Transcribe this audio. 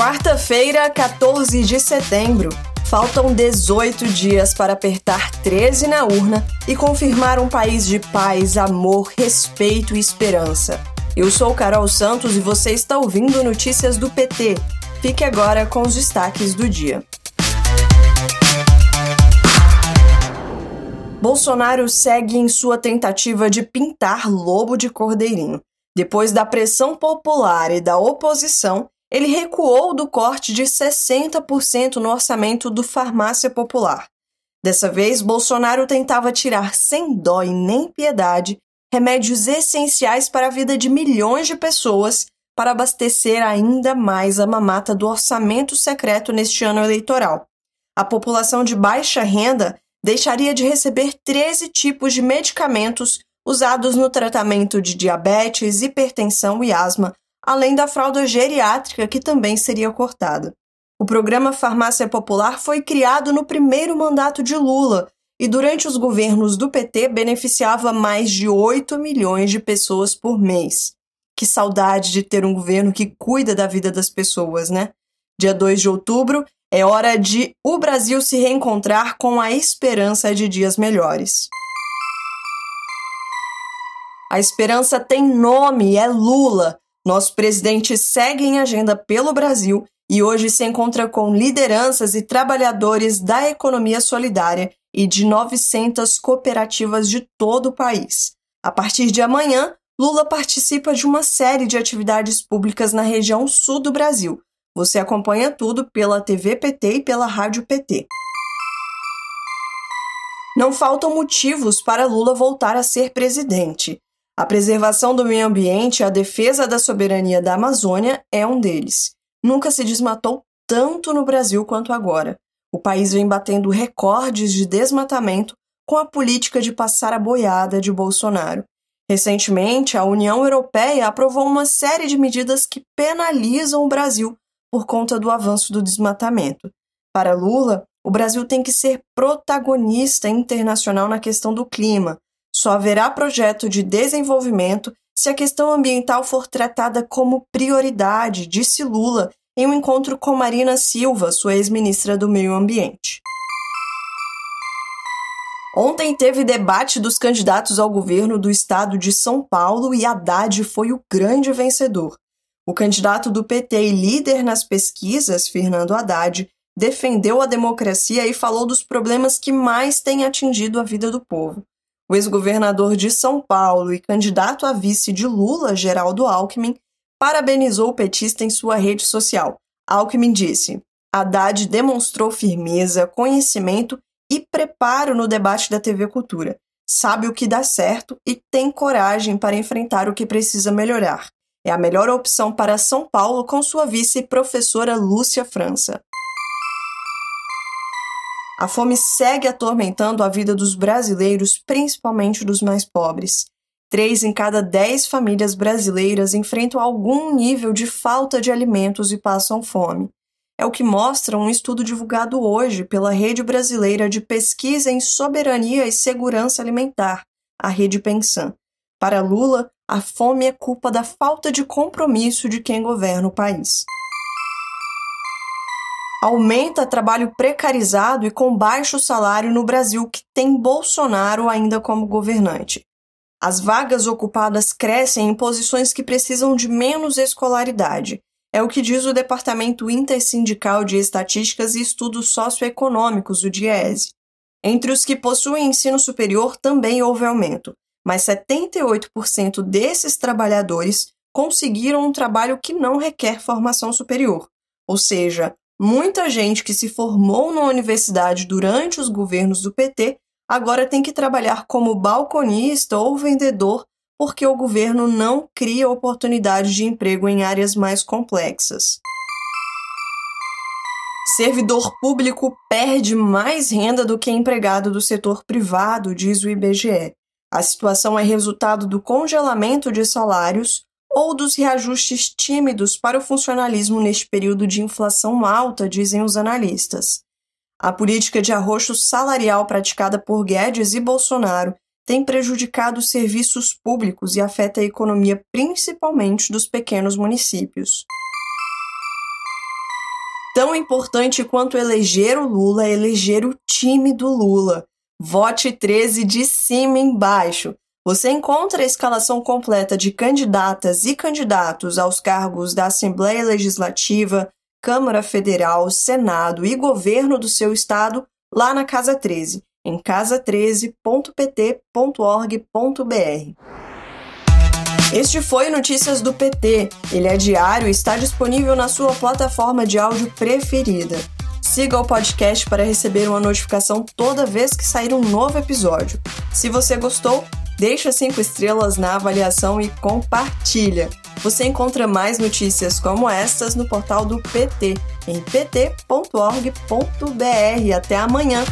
Quarta-feira, 14 de setembro. Faltam 18 dias para apertar 13 na urna e confirmar um país de paz, amor, respeito e esperança. Eu sou Carol Santos e você está ouvindo Notícias do PT. Fique agora com os destaques do dia. Bolsonaro segue em sua tentativa de pintar lobo de cordeirinho. Depois da pressão popular e da oposição, ele recuou do corte de 60% no orçamento do Farmácia Popular. Dessa vez, Bolsonaro tentava tirar sem dó e nem piedade remédios essenciais para a vida de milhões de pessoas para abastecer ainda mais a mamata do orçamento secreto neste ano eleitoral. A população de baixa renda deixaria de receber 13 tipos de medicamentos usados no tratamento de diabetes, hipertensão e asma, além da fralda geriátrica, que também seria cortada. O programa Farmácia Popular foi criado no primeiro mandato de Lula e, durante os governos do PT, beneficiava mais de 8 milhões de pessoas por mês. Que saudade de ter um governo que cuida da vida das pessoas, né? Dia 2 de outubro é hora de o Brasil se reencontrar com a esperança de dias melhores. A esperança tem nome, é Lula. Nosso presidente segue em agenda pelo Brasil e hoje se encontra com lideranças e trabalhadores da economia solidária e de 900 cooperativas de todo o país. A partir de amanhã, Lula participa de uma série de atividades públicas na região sul do Brasil. Você acompanha tudo pela TV PT e pela Rádio PT. Não faltam motivos para Lula voltar a ser presidente. A preservação do meio ambiente e a defesa da soberania da Amazônia é um deles. Nunca se desmatou tanto no Brasil quanto agora. O país vem batendo recordes de desmatamento com a política de passar a boiada de Bolsonaro. Recentemente, a União Europeia aprovou uma série de medidas que penalizam o Brasil por conta do avanço do desmatamento. Para Lula, o Brasil tem que ser protagonista internacional na questão do clima, só haverá projeto de desenvolvimento se a questão ambiental for tratada como prioridade, disse Lula em um encontro com Marina Silva, sua ex-ministra do Meio Ambiente. Ontem teve debate dos candidatos ao governo do estado de São Paulo e Haddad foi o grande vencedor. O candidato do PT e líder nas pesquisas, Fernando Haddad, defendeu a democracia e falou dos problemas que mais têm atingido a vida do povo. O ex-governador de São Paulo e candidato a vice de Lula, Geraldo Alckmin, parabenizou o petista em sua rede social. Alckmin disse: Haddad demonstrou firmeza, conhecimento e preparo no debate da TV Cultura. Sabe o que dá certo e tem coragem para enfrentar o que precisa melhorar. É a melhor opção para São Paulo com sua vice, professora Lúcia França. A fome segue atormentando a vida dos brasileiros, principalmente dos mais pobres. Três em cada dez famílias brasileiras enfrentam algum nível de falta de alimentos e passam fome. É o que mostra um estudo divulgado hoje pela Rede Brasileira de Pesquisa em Soberania e Segurança Alimentar, a Rede Pensan. Para Lula, a fome é culpa da falta de compromisso de quem governa o país aumenta trabalho precarizado e com baixo salário no Brasil, que tem Bolsonaro ainda como governante. As vagas ocupadas crescem em posições que precisam de menos escolaridade. É o que diz o Departamento Intersindical de Estatísticas e Estudos Socioeconômicos, o DIESE. Entre os que possuem ensino superior também houve aumento, mas 78% desses trabalhadores conseguiram um trabalho que não requer formação superior, ou seja, Muita gente que se formou na universidade durante os governos do PT agora tem que trabalhar como balconista ou vendedor porque o governo não cria oportunidades de emprego em áreas mais complexas. Servidor público perde mais renda do que empregado do setor privado, diz o IBGE. A situação é resultado do congelamento de salários, ou dos reajustes tímidos para o funcionalismo neste período de inflação alta, dizem os analistas. A política de arroxo salarial praticada por Guedes e Bolsonaro tem prejudicado os serviços públicos e afeta a economia principalmente dos pequenos municípios. Tão importante quanto eleger o Lula é eleger o time do Lula. Vote 13 de cima embaixo. Você encontra a escalação completa de candidatas e candidatos aos cargos da Assembleia Legislativa, Câmara Federal, Senado e governo do seu estado lá na Casa 13, em casa13.pt.org.br. Este foi Notícias do PT. Ele é diário e está disponível na sua plataforma de áudio preferida. Siga o podcast para receber uma notificação toda vez que sair um novo episódio. Se você gostou, deixa cinco estrelas na avaliação e compartilha. Você encontra mais notícias como estas no portal do PT, em pt.org.br. Até amanhã!